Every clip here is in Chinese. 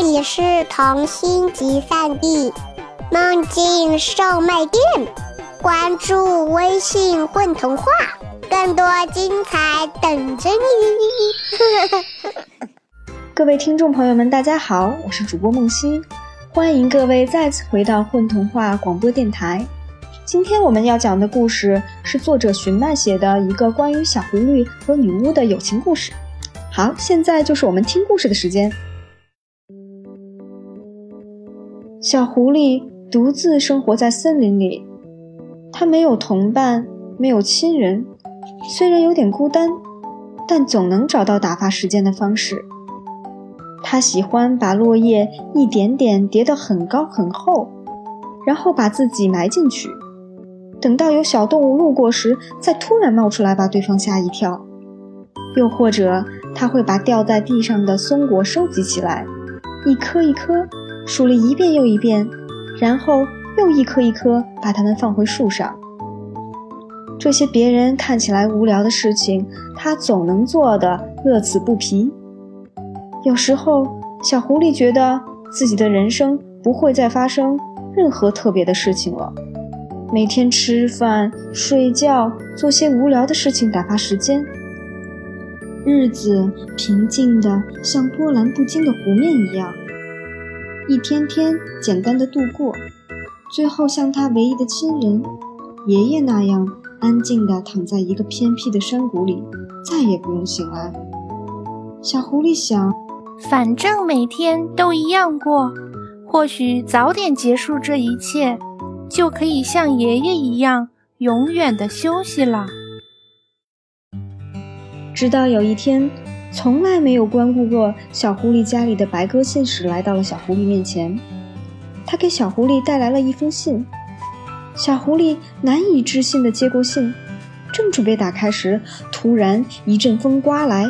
这里是童心集散地，梦境售卖店。关注微信“混童话”，更多精彩等着你。各位听众朋友们，大家好，我是主播梦溪，欢迎各位再次回到混童话广播电台。今天我们要讲的故事是作者寻曼写的一个关于小狐狸和女巫的友情故事。好，现在就是我们听故事的时间。小狐狸独自生活在森林里，它没有同伴，没有亲人，虽然有点孤单，但总能找到打发时间的方式。它喜欢把落叶一点点叠得很高很厚，然后把自己埋进去。等到有小动物路过时，再突然冒出来，把对方吓一跳。又或者，它会把掉在地上的松果收集起来，一颗一颗数了一遍又一遍，然后又一颗一颗把它们放回树上。这些别人看起来无聊的事情，他总能做得乐此不疲。有时候，小狐狸觉得自己的人生不会再发生任何特别的事情了。每天吃饭、睡觉，做些无聊的事情打发时间，日子平静的像波澜不惊的湖面一样，一天天简单的度过，最后像他唯一的亲人爷爷那样安静的躺在一个偏僻的山谷里，再也不用醒来。小狐狸想，反正每天都一样过，或许早点结束这一切。就可以像爷爷一样永远的休息了。直到有一天，从来没有关顾过小狐狸家里的白鸽信使来到了小狐狸面前。他给小狐狸带来了一封信。小狐狸难以置信地接过信，正准备打开时，突然一阵风刮来，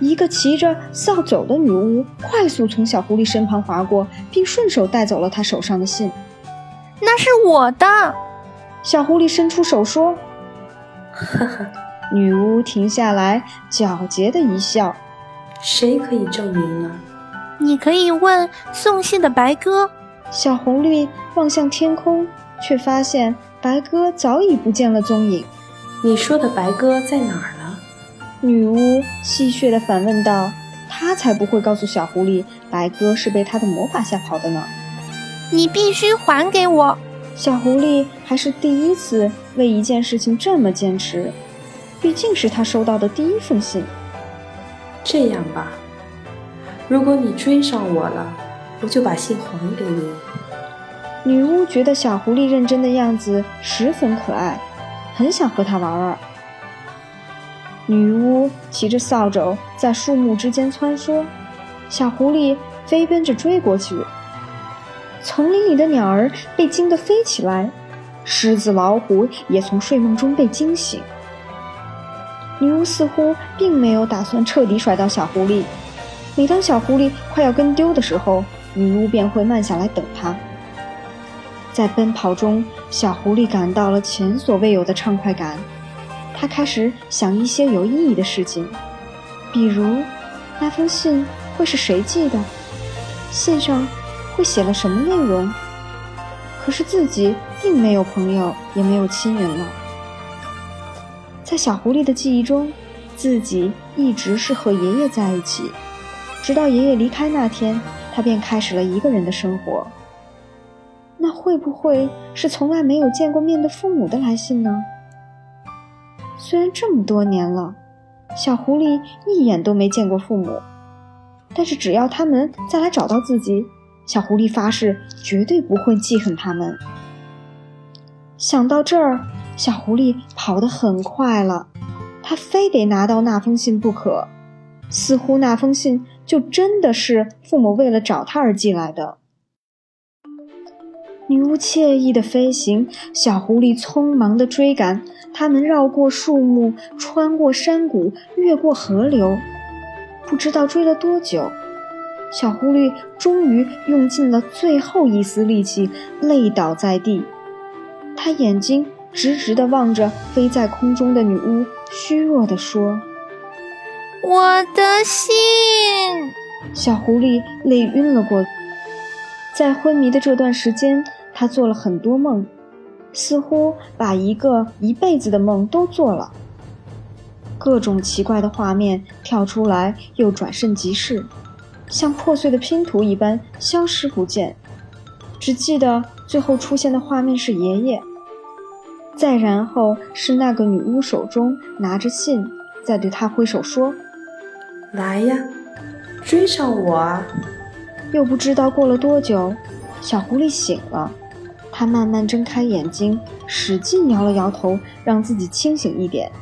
一个骑着扫帚的女巫快速从小狐狸身旁划过，并顺手带走了他手上的信。那是我的，小狐狸伸出手说：“呵呵。”女巫停下来，狡黠的一笑：“谁可以证明呢？你可以问送信的白鸽。”小狐狸望向天空，却发现白鸽早已不见了踪影。你说的白鸽在哪儿呢？女巫戏谑地反问道：“她才不会告诉小狐狸，白鸽是被她的魔法吓跑的呢。”你必须还给我，小狐狸还是第一次为一件事情这么坚持，毕竟是他收到的第一封信。这样吧，如果你追上我了，我就把信还给你。女巫觉得小狐狸认真的样子十分可爱，很想和他玩玩。女巫骑着扫帚在树木之间穿梭，小狐狸飞奔着追过去。丛林里的鸟儿被惊得飞起来，狮子、老虎也从睡梦中被惊醒。女巫似乎并没有打算彻底甩掉小狐狸。每当小狐狸快要跟丢的时候，女巫便会慢下来等它。在奔跑中，小狐狸感到了前所未有的畅快感。它开始想一些有意义的事情，比如那封信会是谁寄的？信上。会写了什么内容？可是自己并没有朋友，也没有亲人了。在小狐狸的记忆中，自己一直是和爷爷在一起，直到爷爷离开那天，他便开始了一个人的生活。那会不会是从来没有见过面的父母的来信呢？虽然这么多年了，小狐狸一眼都没见过父母，但是只要他们再来找到自己。小狐狸发誓，绝对不会记恨他们。想到这儿，小狐狸跑得很快了，它非得拿到那封信不可。似乎那封信就真的是父母为了找他而寄来的。女巫惬意的飞行，小狐狸匆忙的追赶。他们绕过树木，穿过山谷，越过河流，不知道追了多久。小狐狸终于用尽了最后一丝力气，累倒在地。他眼睛直直地望着飞在空中的女巫，虚弱地说：“我的信。”小狐狸累晕了过去。在昏迷的这段时间，他做了很多梦，似乎把一个一辈子的梦都做了。各种奇怪的画面跳出来，又转瞬即逝，像破碎的拼图一般消失不见。只记得最后出现的画面是爷爷，再然后是那个女巫手中拿着信，在对他挥手说：“来呀，追上我啊！”又不知道过了多久，小狐狸醒了，它慢慢睁开眼睛，使劲摇了摇头，让自己清醒一点。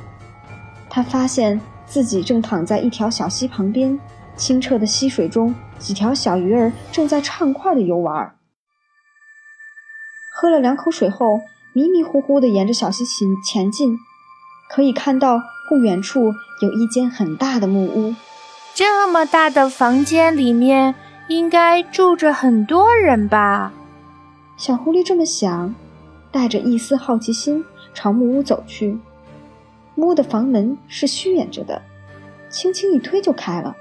它发现自己正躺在一条小溪旁边，清澈的溪水中，几条小鱼儿正在畅快地游玩。喝了两口水后，迷迷糊糊地沿着小溪前前进，可以看到不远处有一间很大的木屋。这么大的房间里面，应该住着很多人吧？小狐狸这么想，带着一丝好奇心朝木屋走去。木屋的房门是虚掩着的，轻轻一推就开了。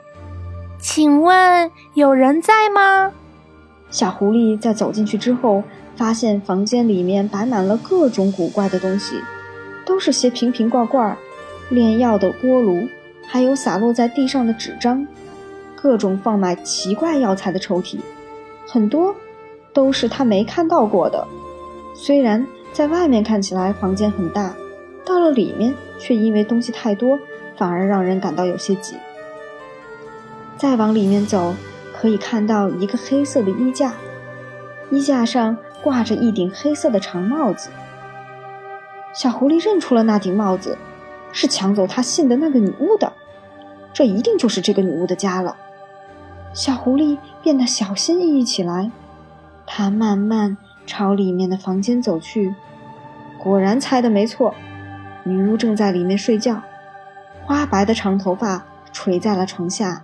请问有人在吗？小狐狸在走进去之后。发现房间里面摆满了各种古怪的东西，都是些瓶瓶罐罐、炼药的锅炉，还有洒落在地上的纸张，各种放满奇怪药材的抽屉，很多都是他没看到过的。虽然在外面看起来房间很大，到了里面却因为东西太多，反而让人感到有些挤。再往里面走，可以看到一个黑色的衣架，衣架上。挂着一顶黑色的长帽子，小狐狸认出了那顶帽子，是抢走他信的那个女巫的，这一定就是这个女巫的家了。小狐狸变得小心翼翼起来，它慢慢朝里面的房间走去，果然猜的没错，女巫正在里面睡觉，花白的长头发垂在了床下。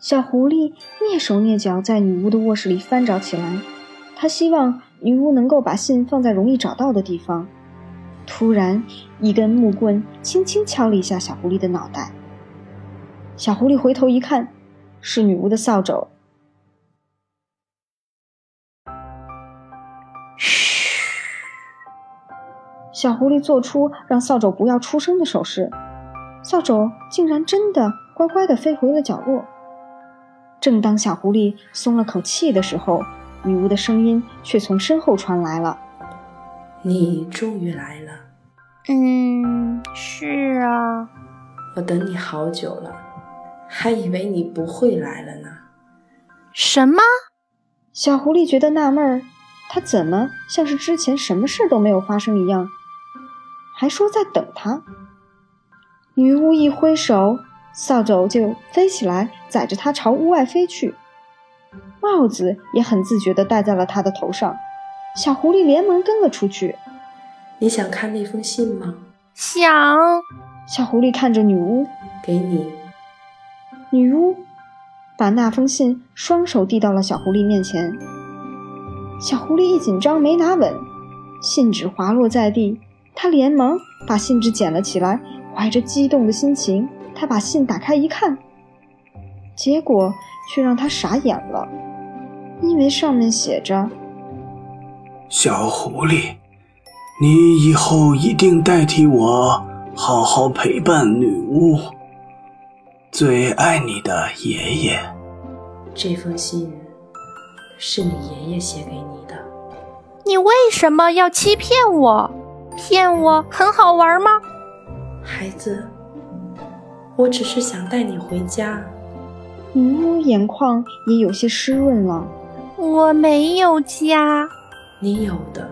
小狐狸蹑手蹑脚在女巫的卧室里翻找起来，他希望女巫能够把信放在容易找到的地方。突然，一根木棍轻轻敲了一下小狐狸的脑袋。小狐狸回头一看，是女巫的扫帚。嘘！小狐狸做出让扫帚不要出声的手势，扫帚竟然真的乖乖地飞回了角落。正当小狐狸松了口气的时候，女巫的声音却从身后传来了：“你终于来了。”“嗯，是啊，我等你好久了，还以为你不会来了呢。”“什么？”小狐狸觉得纳闷儿，他怎么像是之前什么事都没有发生一样，还说在等他？女巫一挥手。扫帚就飞起来，载着它朝屋外飞去。帽子也很自觉地戴在了他的头上。小狐狸连忙跟了出去。你想看那封信吗？想。小狐狸看着女巫，给你。女巫把那封信双手递到了小狐狸面前。小狐狸一紧张没拿稳，信纸滑落在地。他连忙把信纸捡了起来，怀着激动的心情。他把信打开一看，结果却让他傻眼了，因为上面写着：“小狐狸，你以后一定代替我好好陪伴女巫。最爱你的爷爷。”这封信是你爷爷写给你的。你为什么要欺骗我？骗我很好玩吗？孩子。我只是想带你回家。女巫眼眶也有些湿润了。我没有家。你有的。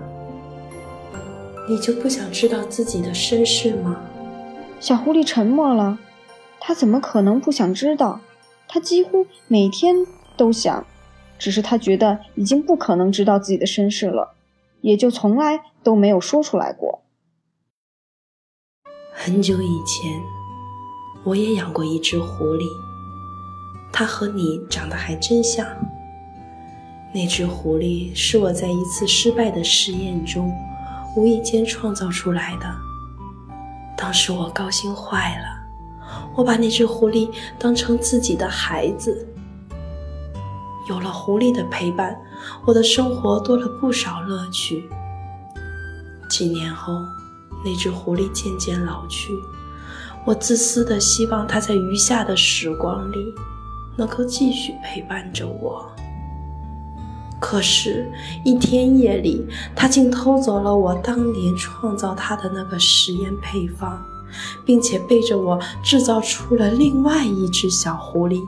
你就不想知道自己的身世吗？小狐狸沉默了。他怎么可能不想知道？他几乎每天都想，只是他觉得已经不可能知道自己的身世了，也就从来都没有说出来过。很久以前。我也养过一只狐狸，它和你长得还真像。那只狐狸是我在一次失败的实验中无意间创造出来的。当时我高兴坏了，我把那只狐狸当成自己的孩子。有了狐狸的陪伴，我的生活多了不少乐趣。几年后，那只狐狸渐渐老去，我自私的希望他在余下的时光里能够继续陪伴着我。可是，一天夜里，他竟偷走了我当年创造他的那个实验配方，并且背着我制造出了另外一只小狐狸。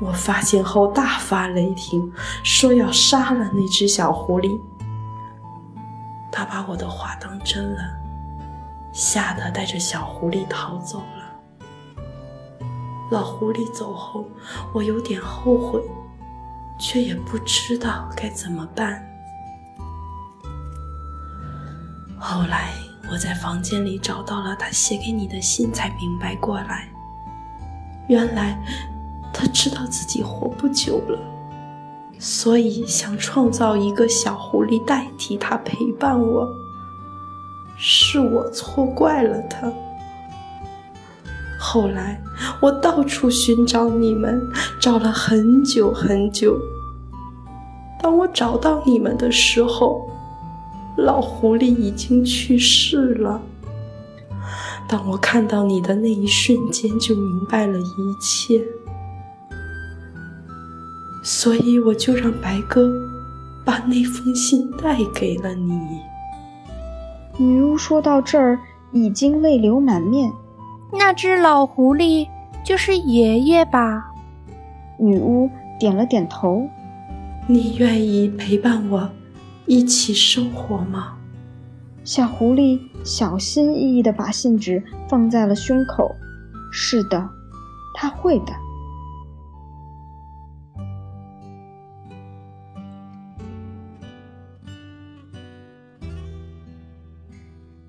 我发现后大发雷霆，说要杀了那只小狐狸。他把我的话当真了，吓得带着小狐狸逃走了。老狐狸走后，我有点后悔。却也不知道该怎么办。后来我在房间里找到了他写给你的信，才明白过来，原来他知道自己活不久了，所以想创造一个小狐狸代替他陪伴我。是我错怪了他。后来，我到处寻找你们，找了很久很久。当我找到你们的时候，老狐狸已经去世了。当我看到你的那一瞬间，就明白了一切。所以，我就让白鸽把那封信带给了你。女巫说到这儿，已经泪流满面。那只老狐狸就是爷爷吧？女巫点了点头。你愿意陪伴我一起生活吗？小狐狸小心翼翼地把信纸放在了胸口。是的，他会的。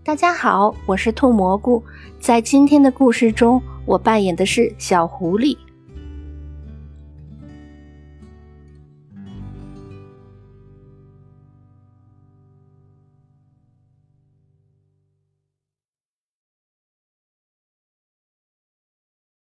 大家好，我是兔蘑菇。在今天的故事中，我扮演的是小狐狸。